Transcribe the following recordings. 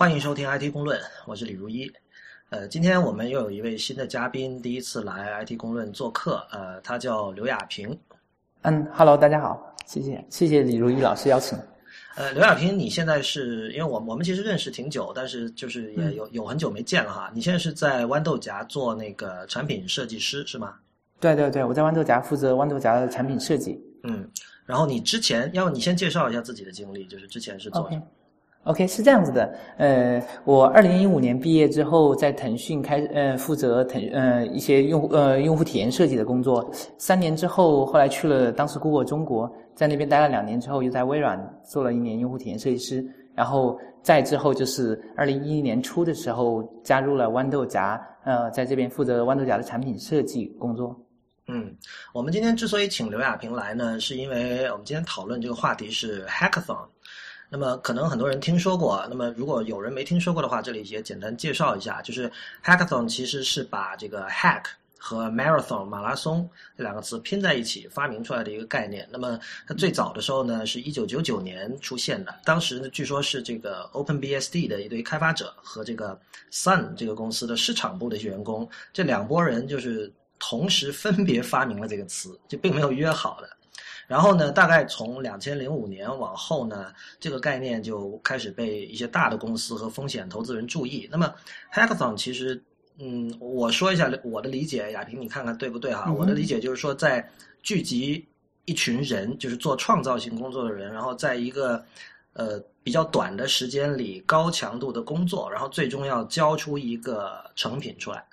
欢迎收听 IT 公论，我是李如一。呃，今天我们又有一位新的嘉宾，第一次来 IT 公论做客。呃，他叫刘亚平。嗯，Hello，大家好，谢谢谢谢李如一老师邀请。呃，刘亚平，你现在是因为我我们其实认识挺久，但是就是也有有很久没见了哈。你现在是在豌豆荚做那个产品设计师是吗？对对对，我在豌豆荚负责豌豆荚的产品设计。嗯，然后你之前，要不你先介绍一下自己的经历，就是之前是做什么？OK，是这样子的，呃，我二零一五年毕业之后，在腾讯开呃负责腾呃一些用户呃用户体验设计的工作，三年之后，后来去了当时 Google 中国，在那边待了两年之后，又在微软做了一年用户体验设计师，然后再之后就是二零一一年初的时候加入了豌豆荚，呃，在这边负责豌豆荚的产品设计工作。嗯，我们今天之所以请刘亚平来呢，是因为我们今天讨论这个话题是 Hackathon。那么可能很多人听说过，那么如果有人没听说过的话，这里也简单介绍一下，就是 hackathon 其实是把这个 hack 和 marathon 马拉松这两个词拼在一起发明出来的一个概念。那么它最早的时候呢，是一九九九年出现的，当时呢据说是这个 OpenBSD 的一堆开发者和这个 Sun 这个公司的市场部的一些员工，这两拨人就是同时分别发明了这个词，就并没有约好的。然后呢，大概从两千零五年往后呢，这个概念就开始被一些大的公司和风险投资人注意。那么，hackathon 其实，嗯，我说一下我的理解，亚萍你看看对不对哈？我的理解就是说，在聚集一群人，就是做创造性工作的人，然后在一个呃比较短的时间里高强度的工作，然后最终要交出一个成品出来。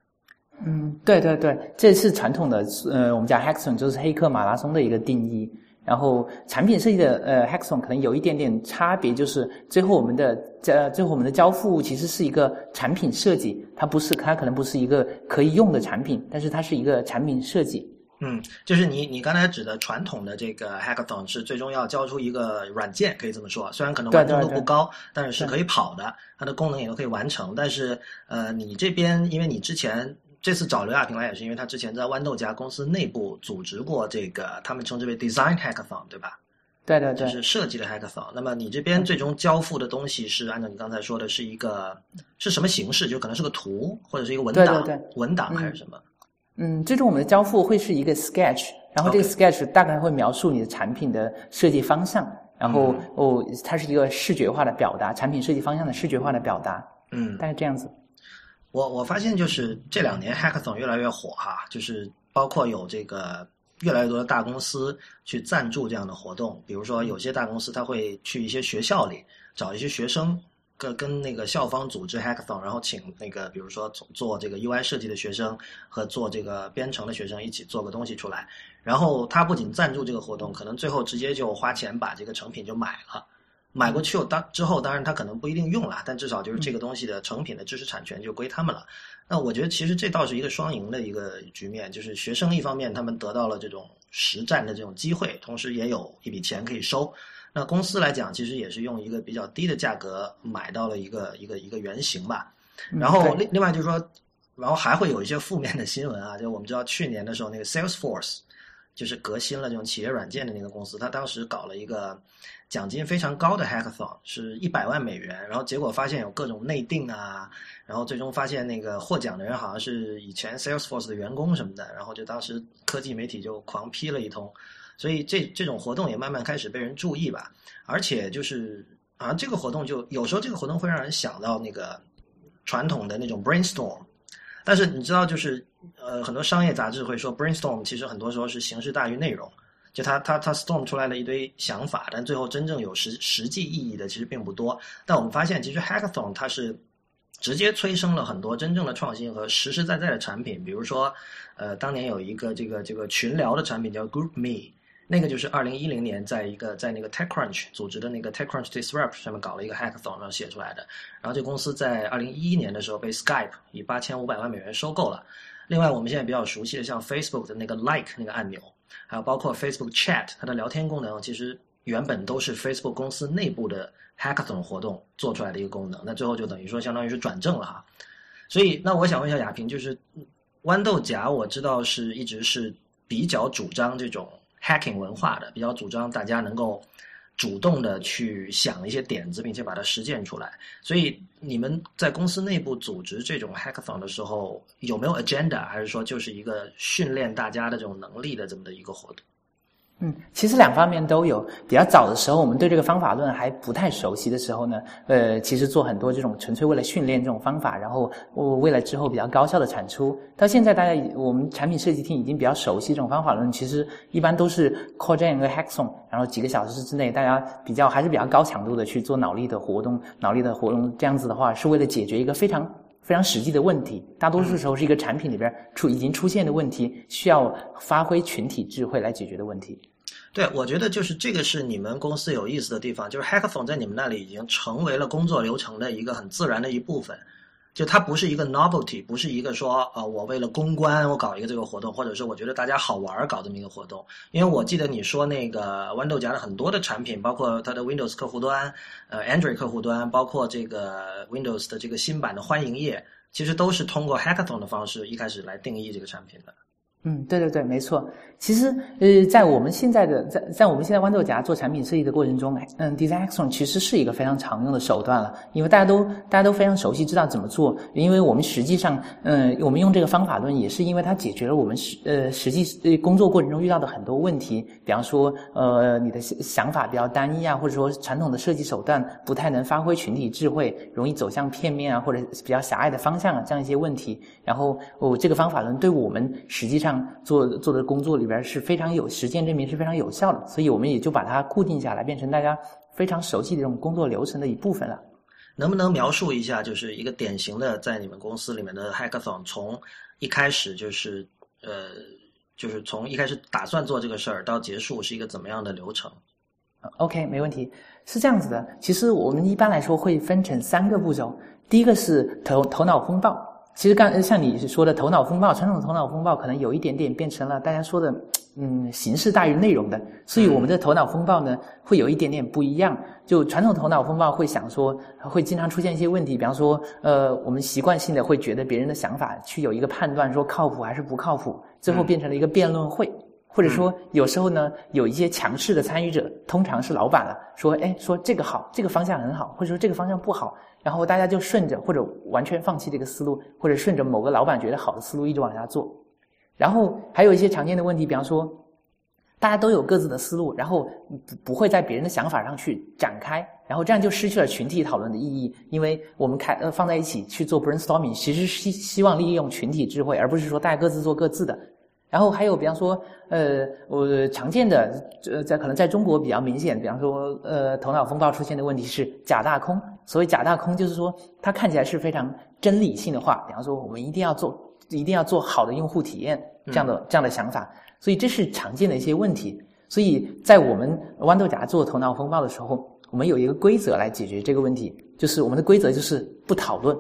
嗯，对对对，这是传统的呃，我们讲 hackathon 就是黑客马拉松的一个定义。然后产品设计的呃 hackathon 可能有一点点差别，就是最后我们的呃最后我们的交付其实是一个产品设计，它不是它可能不是一个可以用的产品，但是它是一个产品设计。嗯，就是你你刚才指的传统的这个 hackathon 是最终要交出一个软件，可以这么说，虽然可能完成度不高，但是是可以跑的，它的功能也都可以完成。但是呃，你这边因为你之前。这次找刘亚平来也是因为他之前在豌豆荚公司内部组织过这个，他们称之为 Design Hackathon，对吧？对对对，就是设计的 Hackathon。那么你这边最终交付的东西是按照你刚才说的是一个是什么形式？就可能是个图或者是一个文档，文档还是什么？嗯，最终我们的交付会是一个 Sketch，然后这个 Sketch 大概会描述你的产品的设计方向，然后哦，它是一个视觉化的表达，产品设计方向的视觉化的表达。嗯，大概这样子。我我发现就是这两年 Hackathon 越来越火哈，就是包括有这个越来越多的大公司去赞助这样的活动，比如说有些大公司他会去一些学校里找一些学生，跟跟那个校方组织 Hackathon，然后请那个比如说做这个 UI 设计的学生和做这个编程的学生一起做个东西出来，然后他不仅赞助这个活动，可能最后直接就花钱把这个成品就买了。买过去后，当之后当然他可能不一定用了，但至少就是这个东西的成品的知识产权就归他们了。那我觉得其实这倒是一个双赢的一个局面，就是学生一方面他们得到了这种实战的这种机会，同时也有一笔钱可以收。那公司来讲，其实也是用一个比较低的价格买到了一个一个一个原型吧。然后另另外就是说，然后还会有一些负面的新闻啊，就我们知道去年的时候那个 Salesforce。就是革新了这种企业软件的那个公司，他当时搞了一个奖金非常高的 hackathon，是一百万美元，然后结果发现有各种内定啊，然后最终发现那个获奖的人好像是以前 Salesforce 的员工什么的，然后就当时科技媒体就狂批了一通，所以这这种活动也慢慢开始被人注意吧，而且就是好像这个活动就有时候这个活动会让人想到那个传统的那种 brainstorm。但是你知道，就是呃，很多商业杂志会说，brainstorm 其实很多时候是形式大于内容，就他他他 storm 出来了一堆想法，但最后真正有实实际意义的其实并不多。但我们发现，其实 hackathon 它是直接催生了很多真正的创新和实实在在的产品，比如说，呃，当年有一个这个这个群聊的产品叫 Group Me。那个就是二零一零年，在一个在那个 TechCrunch 组织的那个 TechCrunch Disrupt 上面搞了一个 Hackathon，然后写出来的。然后这公司在二零一一年的时候被 Skype 以八千五百万美元收购了。另外，我们现在比较熟悉的像 Facebook 的那个 Like 那个按钮，还有包括 Facebook Chat 它的聊天功能，其实原本都是 Facebook 公司内部的 Hackathon 活动做出来的一个功能。那最后就等于说相当于是转正了哈。所以，那我想问一下亚平，就是豌豆荚，我知道是一直是比较主张这种。Hacking 文化的比较主张大家能够主动的去想一些点子，并且把它实践出来。所以你们在公司内部组织这种 hackathon 的时候，有没有 agenda，还是说就是一个训练大家的这种能力的这么的一个活动？嗯，其实两方面都有。比较早的时候，我们对这个方法论还不太熟悉的时候呢，呃，其实做很多这种纯粹为了训练这种方法，然后为了之后比较高效的产出。到现在，大家我们产品设计厅已经比较熟悉这种方法论，其实一般都是 call gen 和 hackathon，然后几个小时之内，大家比较还是比较高强度的去做脑力的活动，脑力的活动。这样子的话，是为了解决一个非常。非常实际的问题，大多数时候是一个产品里边出已经出现的问题，需要发挥群体智慧来解决的问题。对，我觉得就是这个是你们公司有意思的地方，就是 hackathon 在你们那里已经成为了工作流程的一个很自然的一部分。就它不是一个 novelty，不是一个说呃我为了公关我搞一个这个活动，或者是我觉得大家好玩搞这么一个活动。因为我记得你说那个豌豆荚的很多的产品，包括它的 Windows 客户端、呃 Android 客户端，包括这个 Windows 的这个新版的欢迎页，其实都是通过 hackathon 的方式一开始来定义这个产品的。嗯，对对对，没错。其实，呃，在我们现在的在在我们现在豌豆荚做产品设计的过程中，嗯，design action 其实是一个非常常用的手段了，因为大家都大家都非常熟悉，知道怎么做。因为我们实际上，嗯，我们用这个方法论也是因为它解决了我们实呃实际呃工作过程中遇到的很多问题，比方说，呃，你的想法比较单一啊，或者说传统的设计手段不太能发挥群体智慧，容易走向片面啊，或者比较狭隘的方向啊，这样一些问题。然后，哦，这个方法论对我们实际上。做做的工作里边是非常有实践证明是非常有效的，所以我们也就把它固定下来，变成大家非常熟悉的这种工作流程的一部分了。能不能描述一下，就是一个典型的在你们公司里面的 hackathon，从一开始就是呃，就是从一开始打算做这个事儿到结束是一个怎么样的流程？OK，没问题，是这样子的。其实我们一般来说会分成三个步骤，第一个是头头脑风暴。其实刚像你说的头脑风暴，传统的头脑风暴可能有一点点变成了大家说的，嗯，形式大于内容的。所以我们的头脑风暴呢，会有一点点不一样。就传统头脑风暴会想说，会经常出现一些问题，比方说，呃，我们习惯性的会觉得别人的想法去有一个判断，说靠谱还是不靠谱，最后变成了一个辩论会。或者说有时候呢，有一些强势的参与者，通常是老板了，说，哎，说这个好，这个方向很好，或者说这个方向不好。然后大家就顺着或者完全放弃这个思路，或者顺着某个老板觉得好的思路一直往下做。然后还有一些常见的问题，比方说，大家都有各自的思路，然后不不会在别人的想法上去展开，然后这样就失去了群体讨论的意义。因为我们开呃放在一起去做 brainstorming，其实希希望利用群体智慧，而不是说大家各自做各自的。然后还有，比方说，呃，我常见的，呃，在可能在中国比较明显，比方说，呃，头脑风暴出现的问题是假大空。所谓假大空，就是说它看起来是非常真理性的话，比方说，我们一定要做，一定要做好的用户体验这样的这样的想法。所以这是常见的一些问题。所以在我们豌豆荚做头脑风暴的时候，我们有一个规则来解决这个问题，就是我们的规则就是不讨论，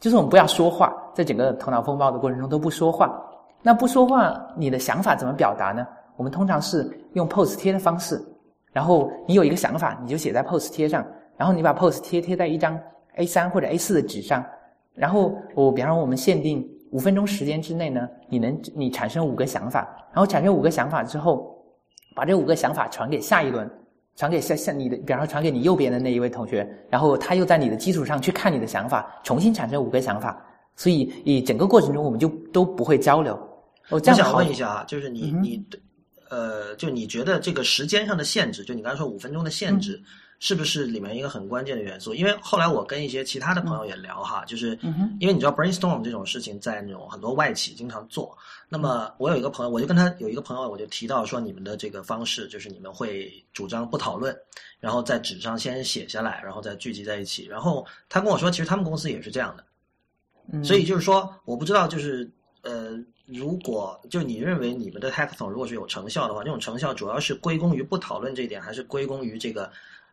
就是我们不要说话，在整个头脑风暴的过程中都不说话。那不说话，你的想法怎么表达呢？我们通常是用 POST 贴的方式，然后你有一个想法，你就写在 POST 贴上，然后你把 POST 贴贴在一张 A3 或者 A4 的纸上，然后我比方说我们限定五分钟时间之内呢，你能你产生五个想法，然后产生五个想法之后，把这五个想法传给下一轮，传给下下你的，比方说传给你右边的那一位同学，然后他又在你的基础上去看你的想法，重新产生五个想法，所以以整个过程中我们就都不会交流。我想问一下啊，就是你你呃，就你觉得这个时间上的限制，就你刚才说五分钟的限制，是不是里面一个很关键的元素？因为后来我跟一些其他的朋友也聊哈，就是因为你知道 brainstorm 这种事情在那种很多外企经常做。那么我有一个朋友，我就跟他有一个朋友，我就提到说，你们的这个方式就是你们会主张不讨论，然后在纸上先写下来，然后再聚集在一起。然后他跟我说，其实他们公司也是这样的。所以就是说，我不知道，就是呃。如果就你认为你们的 hackathon 如果是有成效的话，这种成效主要是归功于不讨论这一点，还是归功于这个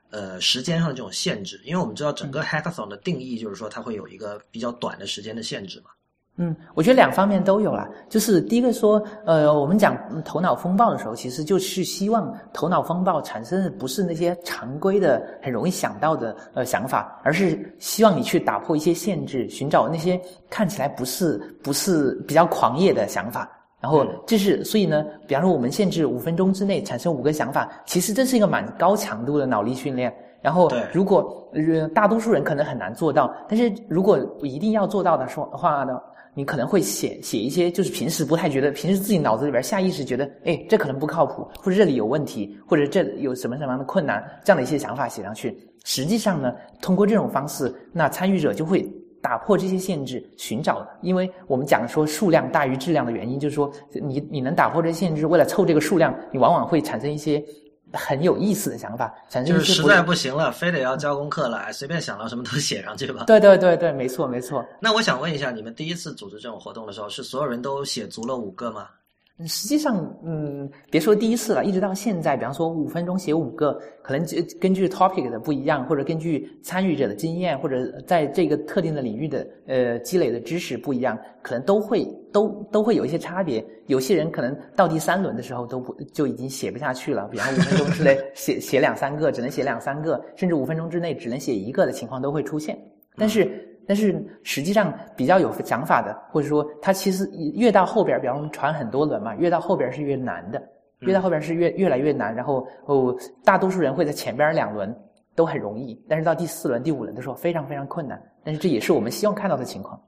呃时间上的这种限制？因为我们知道整个 hackathon 的定义就是说它会有一个比较短的时间的限制嘛。嗯，我觉得两方面都有啦。就是第一个说，呃，我们讲头脑风暴的时候，其实就是希望头脑风暴产生的不是那些常规的、很容易想到的呃想法，而是希望你去打破一些限制，寻找那些看起来不是不是比较狂野的想法。然后这是所以呢，比方说我们限制五分钟之内产生五个想法，其实这是一个蛮高强度的脑力训练。然后如果呃大多数人可能很难做到，但是如果一定要做到的说话呢，你可能会写写一些就是平时不太觉得，平时自己脑子里边下意识觉得，哎，这可能不靠谱，或者这里有问题，或者这有什么什么样的困难，这样的一些想法写上去。实际上呢，通过这种方式，那参与者就会。打破这些限制，寻找，因为我们讲说数量大于质量的原因，就是说你你能打破这限制，为了凑这个数量，你往往会产生一些很有意思的想法，产生就是实在不行了，非得要交功课了，随便想到什么都写上去吧。对对对对，没错没错。那我想问一下，你们第一次组织这种活动的时候，是所有人都写足了五个吗？实际上，嗯，别说第一次了，一直到现在，比方说五分钟写五个，可能根据 topic 的不一样，或者根据参与者的经验，或者在这个特定的领域的呃积累的知识不一样，可能都会都都会有一些差别。有些人可能到第三轮的时候都不就已经写不下去了，比方五分钟之内 写写两三个，只能写两三个，甚至五分钟之内只能写一个的情况都会出现。但是。但是实际上比较有想法的，或者说他其实越到后边，比方我们传很多轮嘛，越到后边是越难的，越到后边是越越来越难。然后哦，大多数人会在前边两轮都很容易，但是到第四轮、第五轮的时候非常非常困难。但是这也是我们希望看到的情况。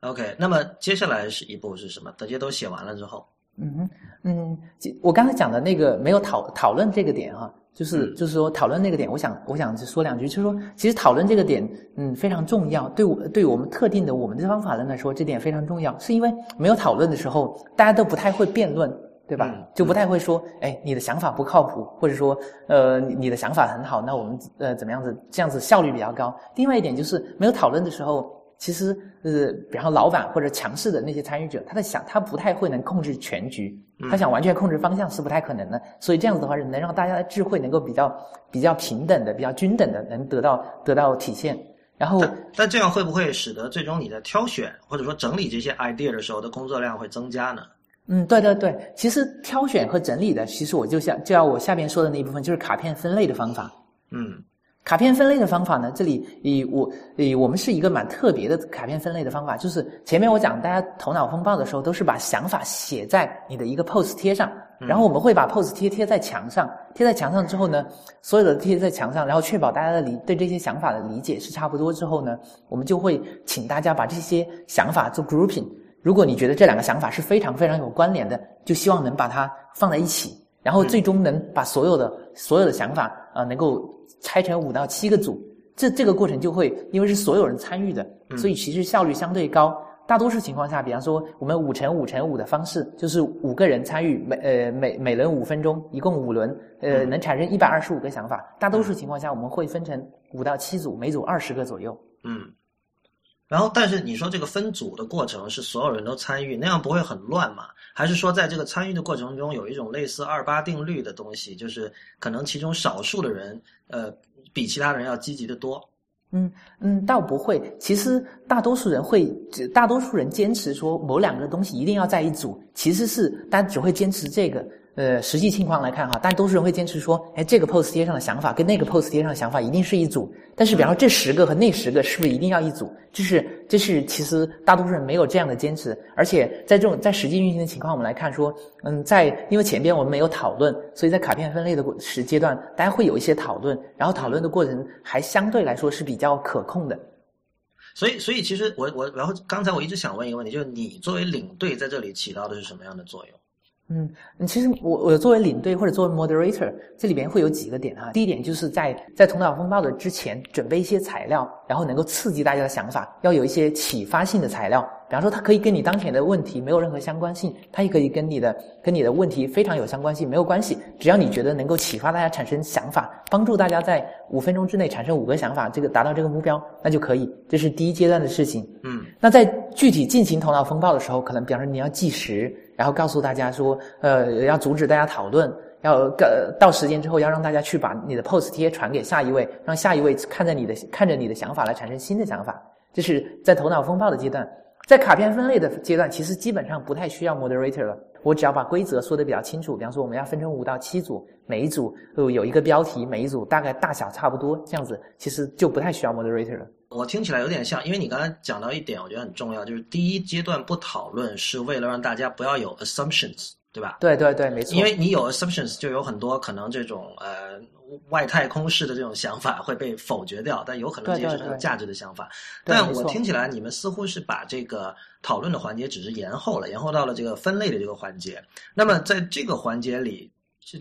OK，那么接下来是一步是什么？大家都写完了之后，嗯嗯，我刚才讲的那个没有讨讨论这个点哈。就是就是说讨论那个点，我想我想说两句，就是说其实讨论这个点，嗯，非常重要。对我对我们特定的我们这方法论来说，这点非常重要，是因为没有讨论的时候，大家都不太会辩论，对吧？就不太会说，哎，你的想法不靠谱，或者说，呃，你的想法很好，那我们呃怎么样子，这样子效率比较高。另外一点就是没有讨论的时候。其实，呃，比方老板或者强势的那些参与者，他在想，他不太会能控制全局，他想完全控制方向是不太可能的。所以这样子的话，能让大家的智慧能够比较比较平等的、比较均等的，能得到得到体现。然后，但这样会不会使得最终你在挑选或者说整理这些 idea 的时候的工作量会增加呢？嗯，对对对，其实挑选和整理的，其实我就像就要我下边说的那一部分，就是卡片分类的方法。嗯。卡片分类的方法呢？这里以我以我们是一个蛮特别的卡片分类的方法，就是前面我讲大家头脑风暴的时候，都是把想法写在你的一个 pose 贴上，然后我们会把 pose 贴贴在墙上，贴在墙上之后呢，所有的贴在墙上，然后确保大家的理对这些想法的理解是差不多之后呢，我们就会请大家把这些想法做 grouping。如果你觉得这两个想法是非常非常有关联的，就希望能把它放在一起，然后最终能把所有的所有的想法啊能够。拆成五到七个组，这这个过程就会因为是所有人参与的，所以其实效率相对高。大多数情况下，比方说我们五乘五乘五的方式，就是五个人参与，每呃每每轮五分钟，一共五轮，呃能产生一百二十五个想法。大多数情况下，我们会分成五到七组，每组二十个左右。嗯。然后，但是你说这个分组的过程是所有人都参与，那样不会很乱吗？还是说在这个参与的过程中有一种类似二八定律的东西，就是可能其中少数的人，呃，比其他人要积极的多？嗯嗯，倒不会。其实大多数人会，大多数人坚持说某两个东西一定要在一组，其实是大家只会坚持这个。呃，实际情况来看哈，大多数人会坚持说，哎，这个 pose 贴上的想法跟那个 pose 贴上的想法一定是一组。但是，比方说这十个和那十个是不是一定要一组？就是这是其实大多数人没有这样的坚持。而且在这种在实际运行的情况，我们来看说，嗯，在因为前边我们没有讨论，所以在卡片分类的时阶段，大家会有一些讨论，然后讨论的过程还相对来说是比较可控的。所以，所以其实我我然后刚才我一直想问一个问题，就是你作为领队在这里起到的是什么样的作用？嗯，其实我我作为领队或者作为 moderator，这里边会有几个点哈。第一点就是在在头脑风暴的之前准备一些材料，然后能够刺激大家的想法，要有一些启发性的材料。比方说，它可以跟你当前的问题没有任何相关性，它也可以跟你的跟你的问题非常有相关性，没有关系。只要你觉得能够启发大家产生想法，帮助大家在五分钟之内产生五个想法，这个达到这个目标，那就可以。这是第一阶段的事情。嗯，那在具体进行头脑风暴的时候，可能比方说你要计时。然后告诉大家说，呃，要阻止大家讨论，要到时间之后要让大家去把你的 pose 贴传给下一位，让下一位看着你的看着你的想法来产生新的想法。这是在头脑风暴的阶段，在卡片分类的阶段，其实基本上不太需要 moderator 了。我只要把规则说的比较清楚，比方说我们要分成五到七组，每一组有一个标题，每一组大概大小差不多，这样子其实就不太需要 moderator 了。我听起来有点像，因为你刚才讲到一点，我觉得很重要，就是第一阶段不讨论是为了让大家不要有 assumptions，对吧？对对对，没错。因为你有 assumptions，就有很多可能这种呃外太空式的这种想法会被否决掉，但有可能这也是很有价值的想法。但我听起来你们似乎是把这个讨论的环节只是延后了，延后到了这个分类的这个环节。那么在这个环节里，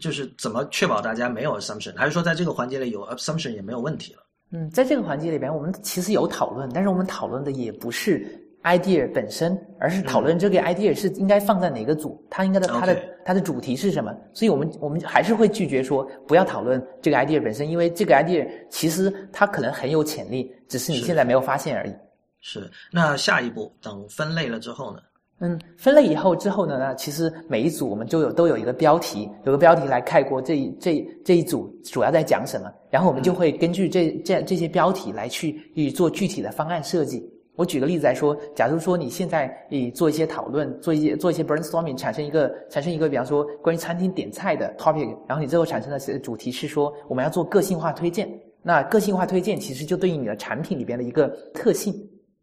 就是怎么确保大家没有 assumption，还是说在这个环节里有 assumption 也没有问题了？嗯，在这个环节里边，我们其实有讨论，但是我们讨论的也不是 idea 本身，而是讨论这个 idea 是应该放在哪个组，它应该的它的它的主题是什么。所以我们我们还是会拒绝说不要讨论这个 idea 本身，因为这个 idea 其实它可能很有潜力，只是你现在没有发现而已。是。那下一步等分类了之后呢？嗯，分类以后之后呢，那其实每一组我们就有都有一个标题，有个标题来概括这一这这一组主要在讲什么，然后我们就会根据这这这些标题来去做具体的方案设计。我举个例子来说，假如说你现在你做一些讨论，做一些做一些 brainstorming，产生一个产生一个，比方说关于餐厅点菜的 topic，然后你最后产生的主题是说我们要做个性化推荐，那个性化推荐其实就对应你的产品里边的一个特性。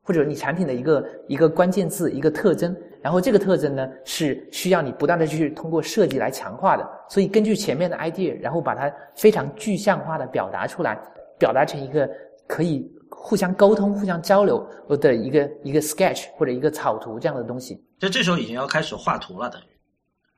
或者你产品的一个一个关键字一个特征，然后这个特征呢是需要你不断的去通过设计来强化的。所以根据前面的 idea，然后把它非常具象化的表达出来，表达成一个可以互相沟通、互相交流的一个一个 sketch 或者一个草图这样的东西。就这时候已经要开始画图了，等于。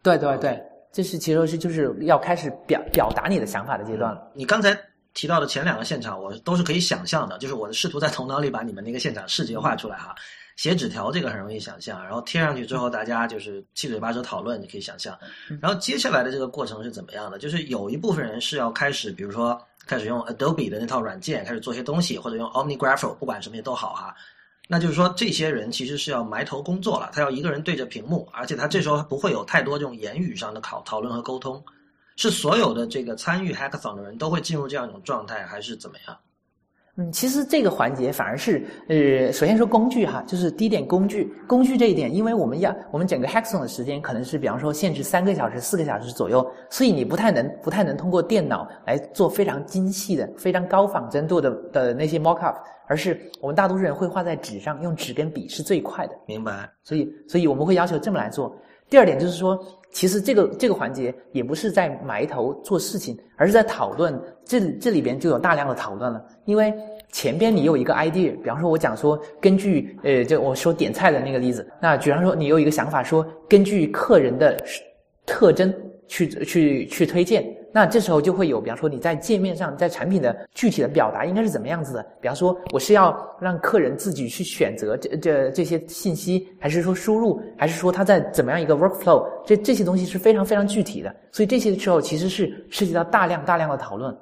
对对对，这是其实是就是要开始表表达你的想法的阶段了。你刚才。提到的前两个现场，我都是可以想象的，就是我试图在头脑里把你们那个现场视觉化出来哈。写纸条这个很容易想象，然后贴上去之后，大家就是七嘴八舌讨论，你可以想象。然后接下来的这个过程是怎么样的？就是有一部分人是要开始，比如说开始用 Adobe 的那套软件开始做些东西，或者用 OmniGraph，不管什么也都好哈。那就是说，这些人其实是要埋头工作了，他要一个人对着屏幕，而且他这时候不会有太多这种言语上的讨讨论和沟通。是所有的这个参与 Hackathon 的人都会进入这样一种状态，还是怎么样？嗯，其实这个环节反而是，呃，首先说工具哈，就是第一点工具，工具这一点，因为我们要我们整个 Hackathon 的时间可能是比方说限制三个小时、四个小时左右，所以你不太能不太能通过电脑来做非常精细的、非常高仿真度的的那些 mockup，而是我们大多数人会画在纸上，用纸跟笔是最快的。明白。所以，所以我们会要求这么来做。第二点就是说。其实这个这个环节也不是在埋头做事情，而是在讨论。这这里边就有大量的讨论了，因为前边你有一个 idea，比方说我讲说，根据呃，就我说点菜的那个例子，那比方说你有一个想法，说根据客人的特征去去去推荐。那这时候就会有，比方说你在界面上，在产品的具体的表达应该是怎么样子的？比方说我是要让客人自己去选择这这这些信息，还是说输入，还是说他在怎么样一个 workflow？这这些东西是非常非常具体的，所以这些时候其实是涉及到大量大量的讨论。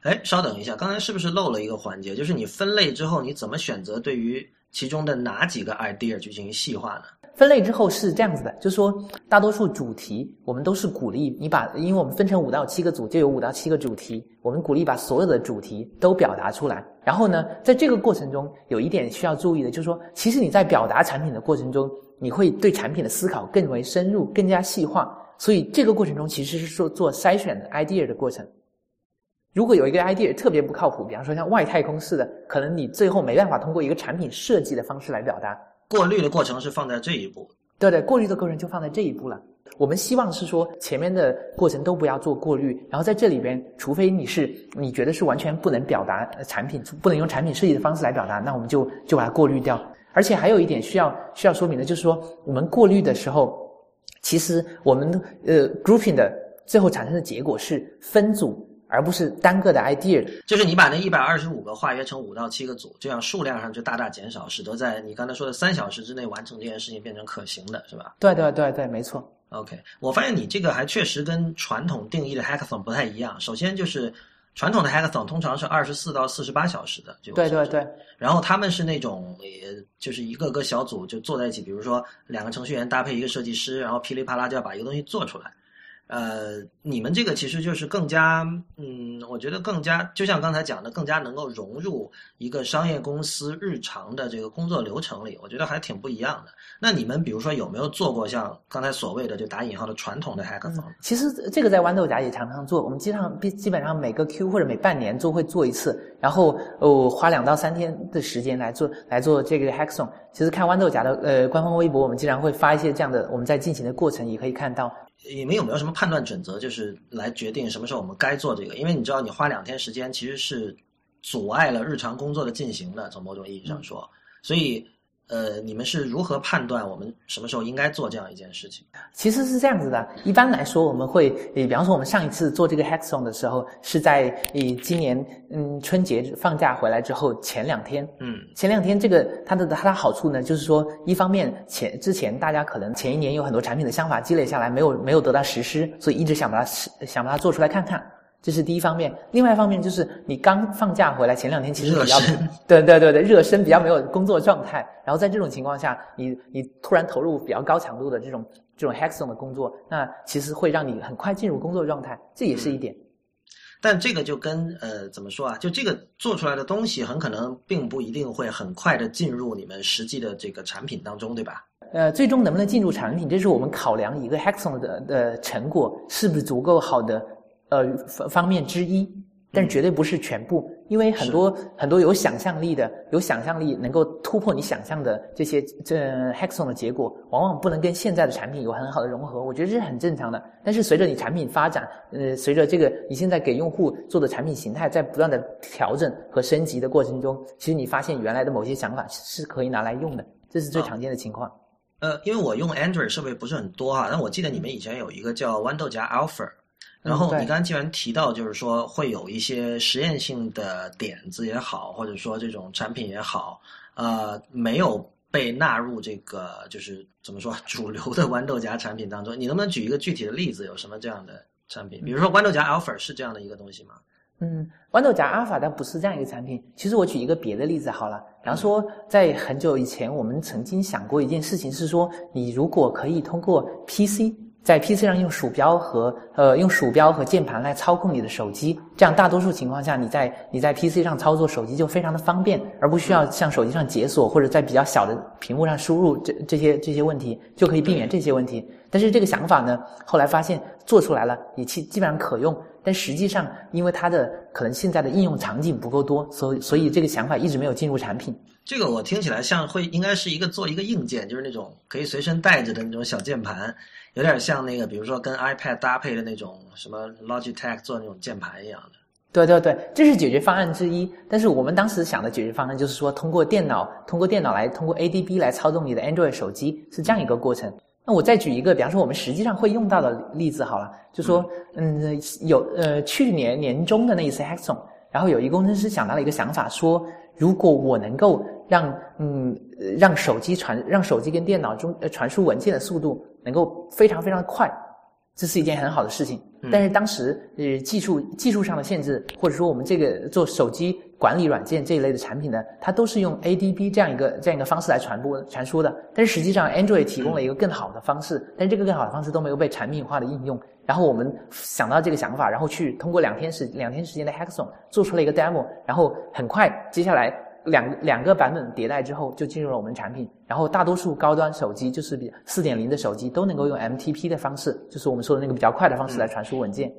哎，稍等一下，刚才是不是漏了一个环节？就是你分类之后，你怎么选择对于其中的哪几个 idea 去进行细化呢？分类之后是这样子的，就是说，大多数主题我们都是鼓励你把，因为我们分成五到七个组，就有五到七个主题，我们鼓励把所有的主题都表达出来。然后呢，在这个过程中，有一点需要注意的，就是说，其实你在表达产品的过程中，你会对产品的思考更为深入、更加细化。所以这个过程中其实是说做筛选的 idea 的过程。如果有一个 idea 特别不靠谱，比方说像外太空似的，可能你最后没办法通过一个产品设计的方式来表达。过滤的过程是放在这一步，对对，过滤的过程就放在这一步了。我们希望是说前面的过程都不要做过滤，然后在这里边，除非你是你觉得是完全不能表达产品，不能用产品设计的方式来表达，那我们就就把它过滤掉。而且还有一点需要需要说明的，就是说我们过滤的时候，其实我们呃 grouping 的最后产生的结果是分组。而不是单个的 idea，就是你把那一百二十五个化约成五到七个组，这样数量上就大大减少，使得在你刚才说的三小时之内完成这件事情变成可行的，是吧？对对对对，没错。OK，我发现你这个还确实跟传统定义的 hackathon 不太一样。首先就是传统的 hackathon 通常是二十四到四十八小时的，就对对对。然后他们是那种，就是一个个小组就坐在一起，比如说两个程序员搭配一个设计师，然后噼里啪啦就要把一个东西做出来。呃，你们这个其实就是更加，嗯，我觉得更加，就像刚才讲的，更加能够融入一个商业公司日常的这个工作流程里，我觉得还挺不一样的。那你们比如说有没有做过像刚才所谓的就打引号的传统的 hackathon？其实这个在豌豆荚也常常做，我们基本上基本上每个 Q 或者每半年都会做一次，然后哦花两到三天的时间来做来做这个 hackathon。其实看豌豆荚的呃官方微博，我们经常会发一些这样的我们在进行的过程，也可以看到。你们有没有什么判断准则，就是来决定什么时候我们该做这个？因为你知道，你花两天时间其实是阻碍了日常工作的进行的，从某种意义上说，所以。呃，你们是如何判断我们什么时候应该做这样一件事情？其实是这样子的，一般来说，我们会，比方说我们上一次做这个 hackathon 的时候，是在以今年嗯春节放假回来之后前两天。嗯，前两天这个它的它的好处呢，就是说，一方面前之前大家可能前一年有很多产品的想法积累下来，没有没有得到实施，所以一直想把它想把它做出来看看。这是第一方面，另外一方面就是你刚放假回来前两天其实比较 对对对对热身比较没有工作状态，然后在这种情况下，你你突然投入比较高强度的这种这种 hackathon 的工作，那其实会让你很快进入工作状态，这也是一点。但这个就跟呃怎么说啊？就这个做出来的东西很可能并不一定会很快的进入你们实际的这个产品当中，对吧？呃，最终能不能进入产品，这是我们考量一个 hackathon 的的成果是不是足够好的。呃，方方面之一，但是绝对不是全部，因为很多很多有想象力的、有想象力能够突破你想象的这些这 hackathon 的结果，往往不能跟现在的产品有很好的融合。我觉得这是很正常的。但是随着你产品发展，呃，随着这个你现在给用户做的产品形态在不断的调整和升级的过程中，其实你发现原来的某些想法是可以拿来用的，这是最常见的情况。呃，因为我用 Android 设备不是很多哈，但我记得你们以前有一个叫豌豆荚 Alpha。然后你刚才既然提到，就是说会有一些实验性的点子也好，或者说这种产品也好，呃，没有被纳入这个就是怎么说 主流的豌豆荚产品当中。你能不能举一个具体的例子？有什么这样的产品？比如说豌豆荚 Alpha 是这样的一个东西吗？嗯，豌豆荚 Alpha 它不是这样一个产品。其实我举一个别的例子好了，比方说在很久以前，我们曾经想过一件事情，是说你如果可以通过 PC。在 PC 上用鼠标和呃用鼠标和键盘来操控你的手机，这样大多数情况下你在你在 PC 上操作手机就非常的方便，而不需要像手机上解锁或者在比较小的屏幕上输入这这些这些问题，就可以避免这些问题。但是这个想法呢，后来发现做出来了也基基本上可用，但实际上因为它的可能现在的应用场景不够多，所以所以这个想法一直没有进入产品。这个我听起来像会应该是一个做一个硬件，就是那种可以随身带着的那种小键盘。有点像那个，比如说跟 iPad 搭配的那种什么 Logitech 做那种键盘一样的。对对对，这是解决方案之一。但是我们当时想的解决方案就是说，通过电脑，通过电脑来通过 ADB 来操纵你的 Android 手机，是这样一个过程。那我再举一个，比方说我们实际上会用到的例子好了，就说，嗯，有呃去年年中的那一次 Hackathon，然后有一个工程师想到了一个想法，说如果我能够让嗯让手机传让手机跟电脑中呃传输文件的速度。能够非常非常快，这是一件很好的事情。但是当时呃技术技术上的限制，或者说我们这个做手机管理软件这一类的产品呢，它都是用 ADB 这样一个这样一个方式来传播传输的。但是实际上 Android 提供了一个更好的方式，但是这个更好的方式都没有被产品化的应用。然后我们想到这个想法，然后去通过两天时两天时间的 Hackathon 做出了一个 demo，然后很快接下来。两两个版本迭代之后，就进入了我们产品。然后大多数高端手机，就是比四点零的手机，都能够用 MTP 的方式，就是我们说的那个比较快的方式来传输文件。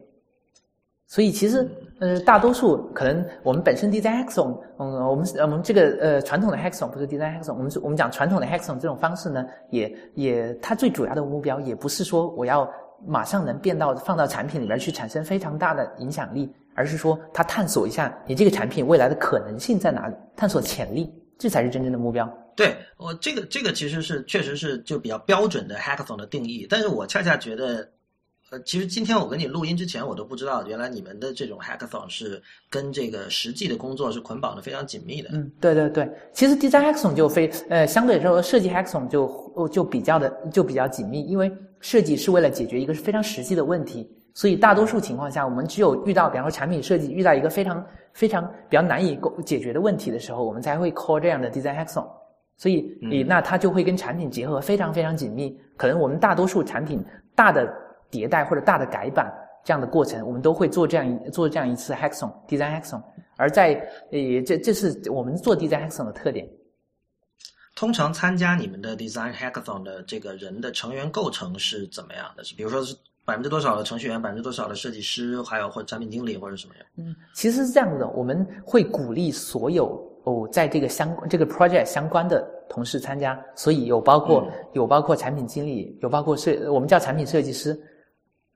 所以其实，呃，大多数可能我们本身 Design Hackathon，嗯，我们我们这个呃传统的 Hackathon 不是 Design Hackathon，我们我们讲传统的 Hackathon 这种方式呢，也也它最主要的目标也不是说我要马上能变到放到产品里边去产生非常大的影响力。而是说，他探索一下你这个产品未来的可能性在哪里，探索潜力，这才是真正的目标。对我这个这个其实是确实是就比较标准的 hackathon 的定义。但是我恰恰觉得，呃，其实今天我跟你录音之前，我都不知道原来你们的这种 hackathon 是跟这个实际的工作是捆绑的非常紧密的。嗯，对对对，其实 design hackathon 就非呃相对来说设计 hackathon 就就比较的就比较紧密，因为设计是为了解决一个非常实际的问题。所以大多数情况下，我们只有遇到，比方说产品设计遇到一个非常非常比较难以解决的问题的时候，我们才会 call 这样的 design hackathon。所以你那它就会跟产品结合非常非常紧密。可能我们大多数产品大的迭代或者大的改版这样的过程，我们都会做这样一做这样一次 hackathon design hackathon。而在呃，这这是我们做 design hackathon 的特点。通常参加你们的 design hackathon 的这个人的成员构成是怎么样的？是比如说是百分之多少的程序员，百分之多少的设计师，还有或者产品经理或者什么样？嗯，其实是这样子的，我们会鼓励所有哦，在这个相这个 project 相关的同事参加，所以有包括有包括产品经理，有包括设我们叫产品设计师，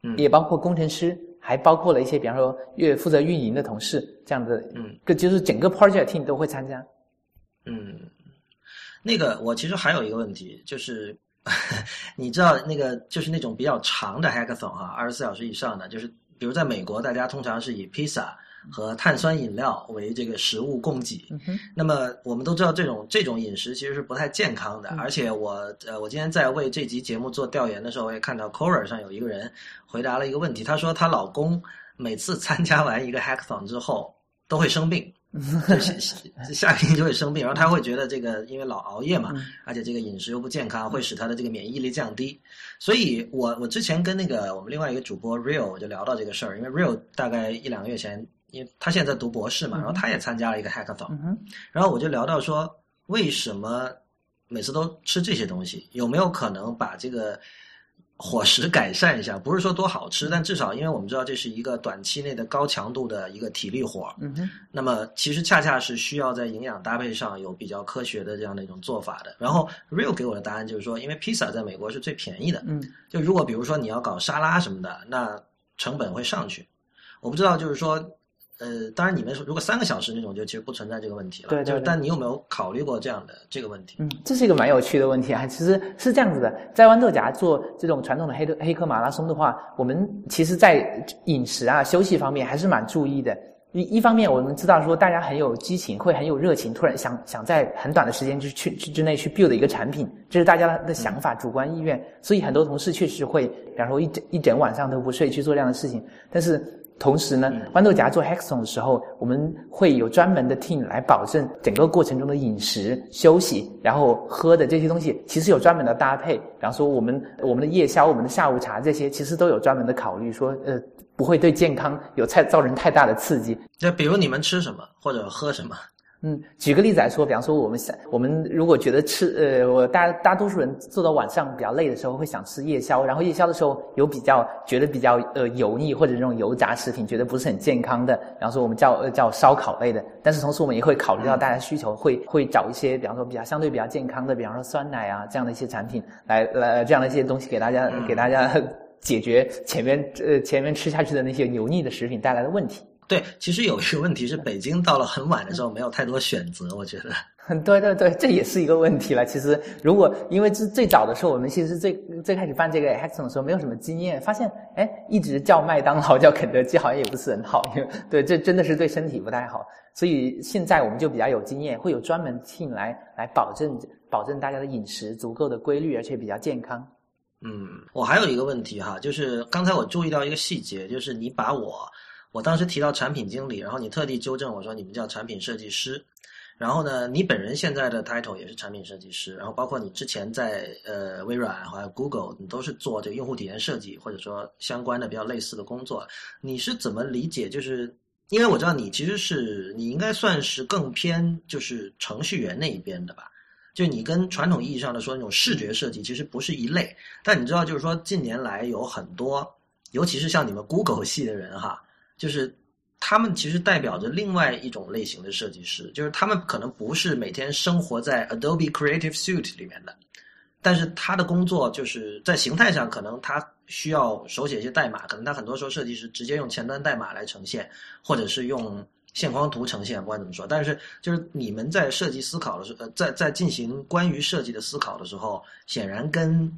嗯，也包括工程师，还包括了一些比方说越负责运营的同事这样的，嗯，这就是整个 project team 都会参加，嗯。那个，我其实还有一个问题，就是 你知道那个就是那种比较长的 hackathon 哈，二十四小时以上的，就是比如在美国，大家通常是以披萨和碳酸饮料为这个食物供给。那么我们都知道，这种这种饮食其实是不太健康的。而且我呃，我今天在为这集节目做调研的时候，我也看到 Quora 上有一个人回答了一个问题，他说她老公每次参加完一个 hackathon 之后都会生病。夏夏天就会生病，然后他会觉得这个因为老熬夜嘛，而且这个饮食又不健康，会使他的这个免疫力降低。所以我我之前跟那个我们另外一个主播 Real 我就聊到这个事儿，因为 Real 大概一两个月前，因为他现在读博士嘛，然后他也参加了一个 Hackathon，然后我就聊到说，为什么每次都吃这些东西？有没有可能把这个？伙食改善一下，不是说多好吃，但至少因为我们知道这是一个短期内的高强度的一个体力活嗯哼。那么其实恰恰是需要在营养搭配上有比较科学的这样的一种做法的。然后 Real 给我的答案就是说，因为披萨在美国是最便宜的。嗯。就如果比如说你要搞沙拉什么的，那成本会上去。我不知道就是说。呃，当然，你们如果三个小时那种，就其实不存在这个问题了。对对。但你有没有考虑过这样的这个问题？嗯，这是一个蛮有趣的问题啊。其实是这样子的，在豌豆荚做这种传统的黑黑客马拉松的话，我们其实在饮食啊、休息方面还是蛮注意的。一一方面，我们知道说大家很有激情，会很有热情，突然想想在很短的时间就去之内去 build 一个产品，这是大家的想法、主观意愿。所以很多同事确实会，比方说一整一整晚上都不睡去做这样的事情，但是。同时呢，豌豆荚做 hackathon 的时候，我们会有专门的 team 来保证整个过程中的饮食、休息，然后喝的这些东西，其实有专门的搭配。比方说，我们我们的夜宵、我们的下午茶这些，其实都有专门的考虑，说呃不会对健康有太造成太大的刺激。那比如你们吃什么或者喝什么？嗯，举个例子来说，比方说我们想，我们如果觉得吃，呃，我大大多数人做到晚上比较累的时候，会想吃夜宵，然后夜宵的时候有比较觉得比较呃油腻或者这种油炸食品，觉得不是很健康的，比方说我们叫呃叫烧烤类的，但是同时我们也会考虑到大家需求，会会找一些比方说比较相对比较健康的，比方说酸奶啊这样的一些产品来来这样的一些东西给大家给大家解决前面呃前面吃下去的那些油腻的食品带来的问题。对，其实有一个问题是，北京到了很晚的时候没有太多选择，我觉得。对对对，这也是一个问题了。其实，如果因为最最早的时候，我们其实最最开始办这个 hackathon 的时候，没有什么经验，发现哎，一直叫麦当劳、叫肯德基好像也不是很好，因 为对，这真的是对身体不太好。所以现在我们就比较有经验，会有专门 team 来来保证保证大家的饮食足够的规律，而且比较健康。嗯，我还有一个问题哈，就是刚才我注意到一个细节，就是你把我。我当时提到产品经理，然后你特地纠正我说你们叫产品设计师，然后呢，你本人现在的 title 也是产品设计师，然后包括你之前在呃微软还有 Google，你都是做这个用户体验设计或者说相关的比较类似的工作，你是怎么理解？就是因为我知道你其实是你应该算是更偏就是程序员那一边的吧？就你跟传统意义上的说那种视觉设计其实不是一类，但你知道就是说近年来有很多，尤其是像你们 Google 系的人哈。就是他们其实代表着另外一种类型的设计师，就是他们可能不是每天生活在 Adobe Creative Suite 里面的，但是他的工作就是在形态上可能他需要手写一些代码，可能他很多时候设计师直接用前端代码来呈现，或者是用线框图呈现，不管怎么说。但是就是你们在设计思考的时候，在在进行关于设计的思考的时候，显然跟。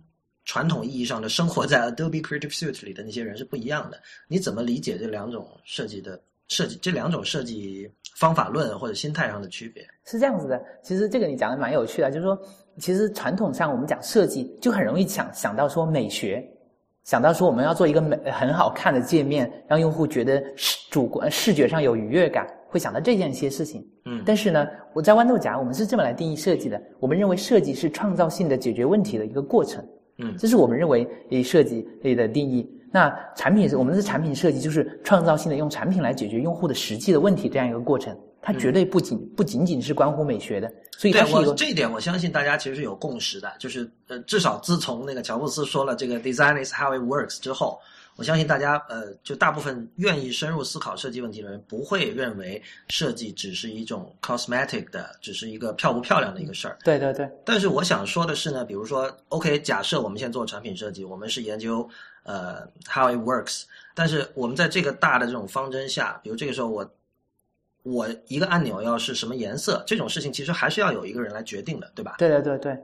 传统意义上的生活在 Adobe Creative Suite 里的那些人是不一样的。你怎么理解这两种设计的设计？这两种设计方法论或者心态上的区别？是这样子的。其实这个你讲的蛮有趣的，就是说，其实传统上我们讲设计，就很容易想想到说美学，想到说我们要做一个美很好看的界面，让用户觉得视主观视觉上有愉悦感，会想到这件一些事情。嗯。但是呢，我在豌豆荚，我们是这么来定义设计的。我们认为设计是创造性的解决问题的一个过程。嗯，这是我们认为诶设计类的定义。那产品我们的产品设计就是创造性的用产品来解决用户的实际的问题这样一个过程，它绝对不仅不仅仅是关乎美学的，所以它是一个我这一点，我相信大家其实是有共识的，就是呃，至少自从那个乔布斯说了这个 “design is how it works” 之后，我相信大家呃，就大部分愿意深入思考设计问题的人，不会认为设计只是一种 cosmetic 的，只是一个漂不漂亮的一个事儿。对对对，但是我想说的是呢，比如说，OK，假设我们现在做产品设计，我们是研究呃 how it works，但是我们在这个大的这种方针下，比如这个时候我我一个按钮要是什么颜色，这种事情其实还是要有一个人来决定的，对吧？对对对对。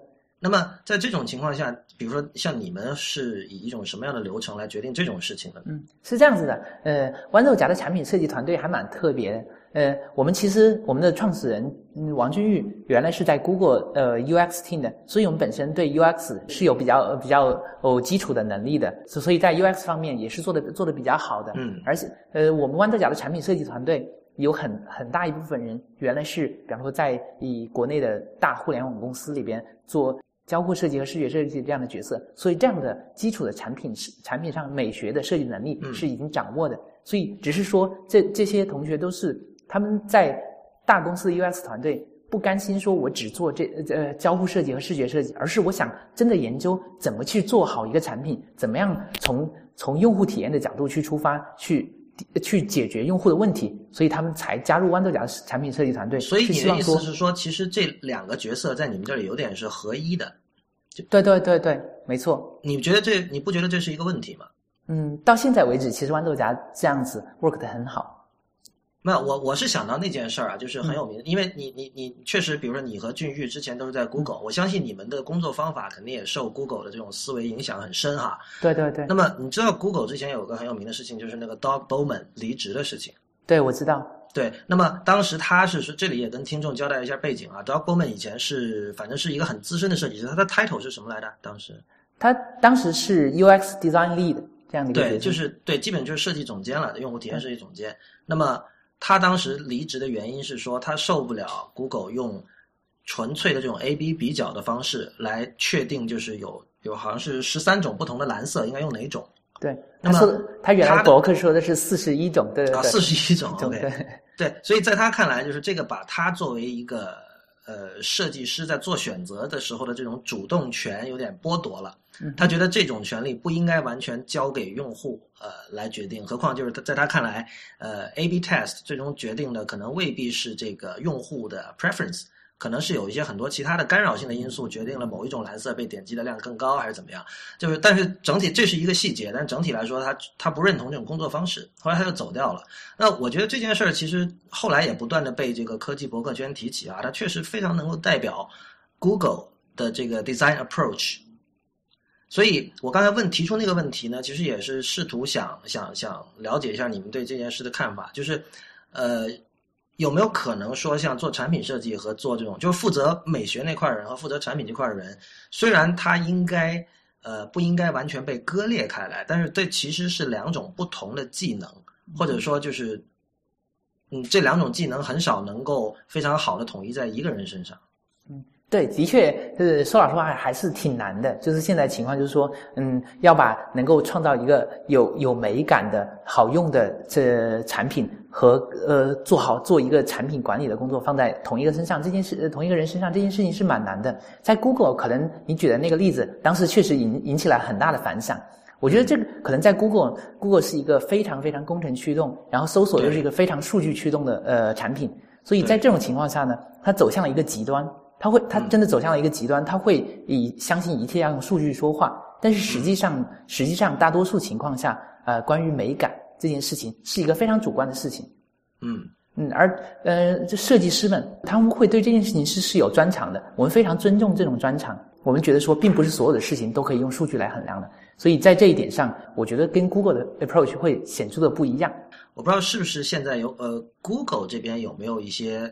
那么在这种情况下，比如说像你们是以一种什么样的流程来决定这种事情的呢？嗯，是这样子的。呃，豌豆荚的产品设计团队还蛮特别的。呃，我们其实我们的创始人嗯王俊玉原来是在 Google 呃 UX team 的，所以我们本身对 UX 是有比较呃比较有基础的能力的，所所以在 UX 方面也是做的做的比较好的。嗯而且呃，我们豌豆荚的产品设计团队有很很大一部分人原来是，比方说在以国内的大互联网公司里边做交互设计和视觉设计这样的角色，所以这样的基础的产品是产品上美学的设计能力嗯是已经掌握的。所以只是说这这些同学都是他们在大公司的 US 团队。不甘心说，我只做这呃交互设计和视觉设计，而是我想真的研究怎么去做好一个产品，怎么样从从用户体验的角度去出发，去去解决用户的问题，所以他们才加入豌豆荚的产品设计团队。所以你的意思是说，其实这两个角色在你们这里有点是合一的，对对对对，没错。你觉得这你不觉得这是一个问题吗？嗯，到现在为止，其实豌豆荚这样子 work 的很好。没有，我我是想到那件事儿啊，就是很有名，因为你你你确实，比如说你和俊玉之前都是在 Google，、我相信你们的工作方法肯定也受 Google 的这种思维影响很深哈。对对对那，么你知道 Google 之前有个很有名的事情，就是那个 Doug Bowman 离职的事情。对我知道。对，那么当时他是说，这里也跟听众交代一下背景啊。Doug Bowman 以前是反正是一个很资深的设计师，他的 title 是什么来着？当时他当时是 UX Design Lead 这样的一个对，就是对，基本就是设计总监了，用户体验设计总监。那么他当时离职的原因是说，他受不了 Google 用纯粹的这种 A/B 比较的方式来确定，就是有有好像是十三种不同的蓝色，应该用哪种对，那么他说他原来他博客说的是四十一种，对对啊？对，四十一种种，OK。对对，所以在他看来，就是这个把他作为一个呃设计师在做选择的时候的这种主动权有点剥夺了。嗯他觉得这种权利不应该完全交给用户呃来决定，何况就是他在他看来，呃，A/B test 最终决定的可能未必是这个用户的 preference，可能是有一些很多其他的干扰性的因素决定了某一种蓝色被点击的量更高，还是怎么样？就是，但是整体这是一个细节，但整体来说，他他不认同这种工作方式，后来他就走掉了。那我觉得这件事儿其实后来也不断的被这个科技博客圈提起啊，它确实非常能够代表 Google 的这个 design approach。所以我刚才问提出那个问题呢，其实也是试图想想想了解一下你们对这件事的看法，就是呃有没有可能说像做产品设计和做这种就是负责美学那块儿人和负责产品这块儿人，虽然他应该呃不应该完全被割裂开来，但是这其实是两种不同的技能，或者说就是嗯这两种技能很少能够非常好的统一在一个人身上。对，的确，就是说老实话还是挺难的。就是现在情况就是说，嗯，要把能够创造一个有有美感的好用的这产品和呃做好做一个产品管理的工作放在同一个身上，这件事呃同一个人身上这件事情是蛮难的。在 Google 可能你举的那个例子，当时确实引引起了很大的反响。我觉得这个可能在 Google，Google 是一个非常非常工程驱动，然后搜索又是一个非常数据驱动的呃产品，所以在这种情况下呢，它走向了一个极端。他会，他真的走向了一个极端，他会以相信一切要用数据说话，但是实际上，实际上大多数情况下，呃，关于美感这件事情是一个非常主观的事情。嗯嗯，而呃，这设计师们他们会对这件事情是是有专长的，我们非常尊重这种专长。我们觉得说，并不是所有的事情都可以用数据来衡量的，所以在这一点上，我觉得跟 Google 的 approach 会显著的不一样。我不知道是不是现在有呃，Google 这边有没有一些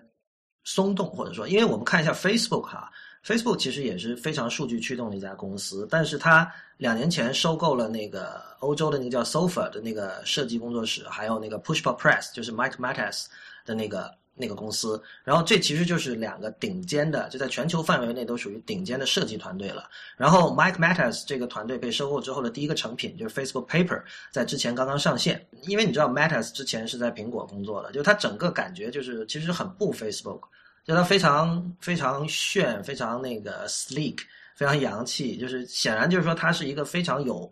松动，或者说，因为我们看一下 Facebook 哈，Facebook 其实也是非常数据驱动的一家公司，但是它两年前收购了那个欧洲的那个叫 Sofa 的那个设计工作室，还有那个 Pushpop Press，就是 Mike Mattes 的那个那个公司，然后这其实就是两个顶尖的，就在全球范围内都属于顶尖的设计团队了。然后 Mike Matters 这个团队被收购之后的第一个成品就是 Facebook Paper，在之前刚刚上线。因为你知道 Matters 之前是在苹果工作的，就他整个感觉就是其实很不 Facebook，就他非常非常炫，非常那个 sleek，非常洋气，就是显然就是说他是一个非常有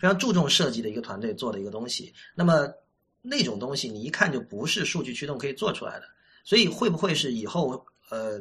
非常注重设计的一个团队做的一个东西。那么那种东西你一看就不是数据驱动可以做出来的。所以会不会是以后呃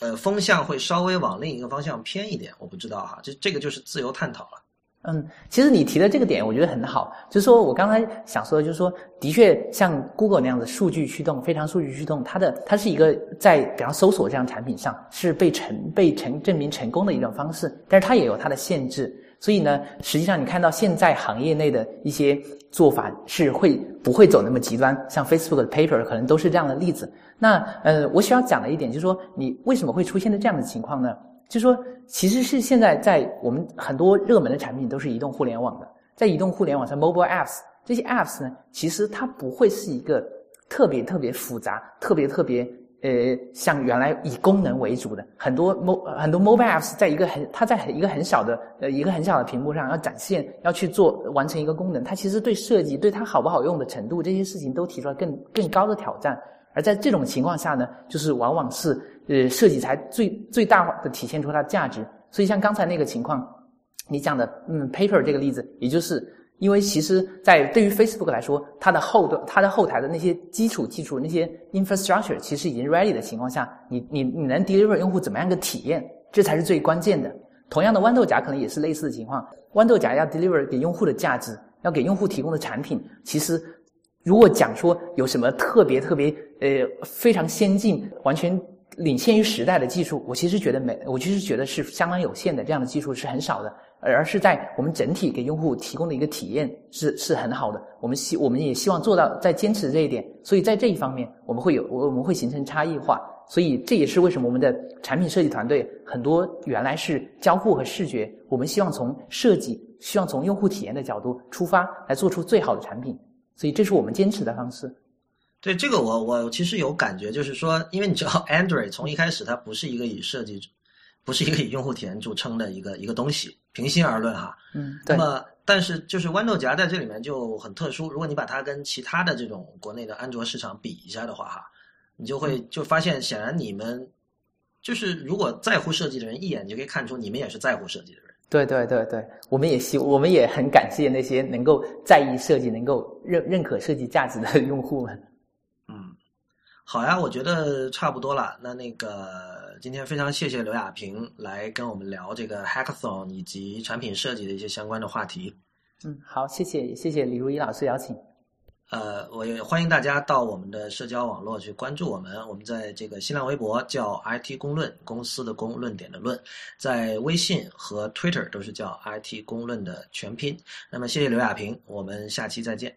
呃风向会稍微往另一个方向偏一点？我不知道哈，这这个就是自由探讨了。嗯，其实你提的这个点我觉得很好，就是说我刚才想说的，就是说的确像 Google 那样的数据驱动，非常数据驱动，它的它是一个在比方搜索这样产品上是被成被成证明成功的一种方式，但是它也有它的限制。所以呢，实际上你看到现在行业内的一些做法是会不会走那么极端？像 Facebook 的 Paper 可能都是这样的例子。那呃，我需要讲的一点就是说，你为什么会出现的这样的情况呢？就是说，其实是现在在我们很多热门的产品都是移动互联网的，在移动互联网上，Mobile Apps 这些 Apps 呢，其实它不会是一个特别特别复杂、特别特别。呃，像原来以功能为主的很多 mo 很多 mobile apps，在一个很它在一个很小的呃一个很小的屏幕上要展现要去做完成一个功能，它其实对设计对它好不好用的程度这些事情都提出了更更高的挑战。而在这种情况下呢，就是往往是呃设计才最最大化的体现出它的价值。所以像刚才那个情况，你讲的嗯 paper 这个例子，也就是。因为其实，在对于 Facebook 来说，它的后端、它的后台的那些基础技术、那些 infrastructure 其实已经 ready 的情况下，你你你能 deliver 用户怎么样的体验，这才是最关键的。同样的，豌豆荚可能也是类似的情况。豌豆荚要 deliver 给用户的价值，要给用户提供的产品，其实如果讲说有什么特别特别呃非常先进、完全领先于时代的技术，我其实觉得没，我其实觉得是相当有限的。这样的技术是很少的。而是在我们整体给用户提供的一个体验是是很好的，我们希我们也希望做到在坚持这一点，所以在这一方面我们会有我们会形成差异化，所以这也是为什么我们的产品设计团队很多原来是交互和视觉，我们希望从设计，希望从用户体验的角度出发来做出最好的产品，所以这是我们坚持的方式。对这个我我其实有感觉，就是说，因为你知道 Android 从一开始它不是一个以设计。不是一个以用户体验著称的一个一个东西，平心而论哈。嗯，那么，但是就是豌豆荚在这里面就很特殊。如果你把它跟其他的这种国内的安卓市场比一下的话哈，你就会就发现，显然你们就是如果在乎设计的人，一眼就可以看出你们也是在乎设计的人。对对对对，我们也希我们也很感谢那些能够在意设计、能够认认可设计价值的用户们。嗯，好呀，我觉得差不多了。那那个。今天非常谢谢刘亚平来跟我们聊这个 hackathon 以及产品设计的一些相关的话题。嗯，好，谢谢谢谢李如一老师邀请。呃，我也欢迎大家到我们的社交网络去关注我们。我们在这个新浪微博叫 IT 公论，公司的公，论点的论，在微信和 Twitter 都是叫 IT 公论的全拼。那么谢谢刘亚平，我们下期再见。